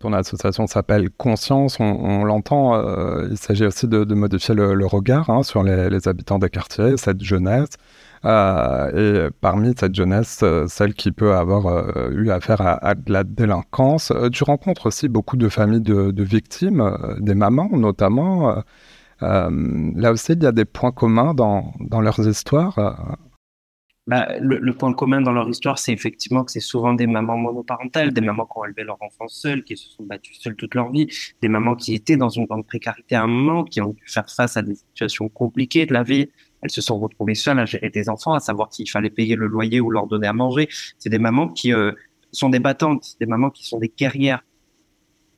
Ton association s'appelle Conscience, on, l'entend, euh, il s'agit aussi de, modifier le, regard hein, sur les, habitants des quartiers, cette jeunesse. Euh, et parmi cette jeunesse, euh, celle qui peut avoir eu affaire à, de la délinquance, tu rencontres aussi beaucoup de familles de, victimes, des mamans notamment. là aussi, il y a des points communs dans, dans leurs histoires. Bah, le, point commun dans leur histoire, c'est effectivement que c'est souvent des mamans monoparentales, des mamans qui ont élevé leur enfant seules, qui se sont battues seules toute leur vie, des mamans qui étaient dans une grande précarité à un moment, qui ont dû faire face à des situations compliquées de la vie. Elles se sont retrouvées seules à gérer des enfants, à savoir s'il fallait payer le loyer ou leur donner à manger. C'est des mamans qui euh, sont des battantes, des mamans qui sont des guerrières,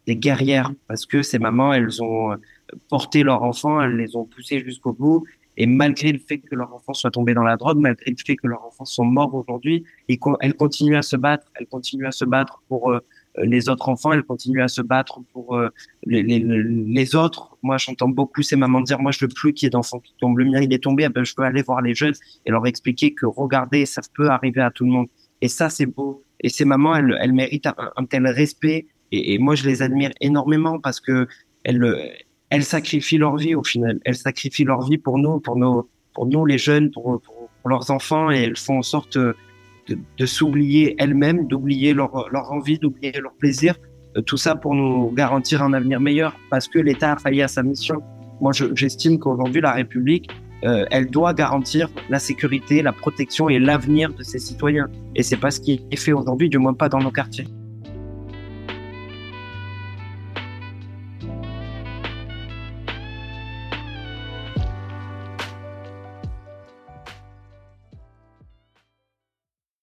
des guerrières, parce que ces mamans, elles ont euh, porté leurs enfants, elles les ont poussés jusqu'au bout, et malgré le fait que leurs enfants soient tombés dans la drogue, malgré le fait que leurs enfants sont morts aujourd'hui, elles continuent à se battre. Elles continuent à se battre pour euh, les autres enfants. Elles continuent à se battre pour euh, les, autres. Moi, j'entends beaucoup ces mamans dire, moi, je veux plus qu'il y ait d'enfants qui tombent. Le mien, il est tombé. Eh ben, je peux aller voir les jeunes et leur expliquer que regardez, ça peut arriver à tout le monde. Et ça, c'est beau. Et ces mamans, elles, elles méritent un, tel respect. Et, et, moi, je les admire énormément parce que elles, elles sacrifient leur vie au final. Elles sacrifient leur vie pour nous, pour pour nous les jeunes, pour, leurs enfants, et elles font en sorte de, s'oublier elles-mêmes, d'oublier leur, leur envie, d'oublier leur plaisir. Euh, tout ça pour nous garantir un avenir meilleur, parce que l'État a failli à sa mission. Moi, j'estime qu'aujourd'hui, la République, euh, elle doit garantir la sécurité, la protection et l'avenir de ses citoyens. Et c'est pas ce qui est fait aujourd'hui, du moins pas dans nos quartiers.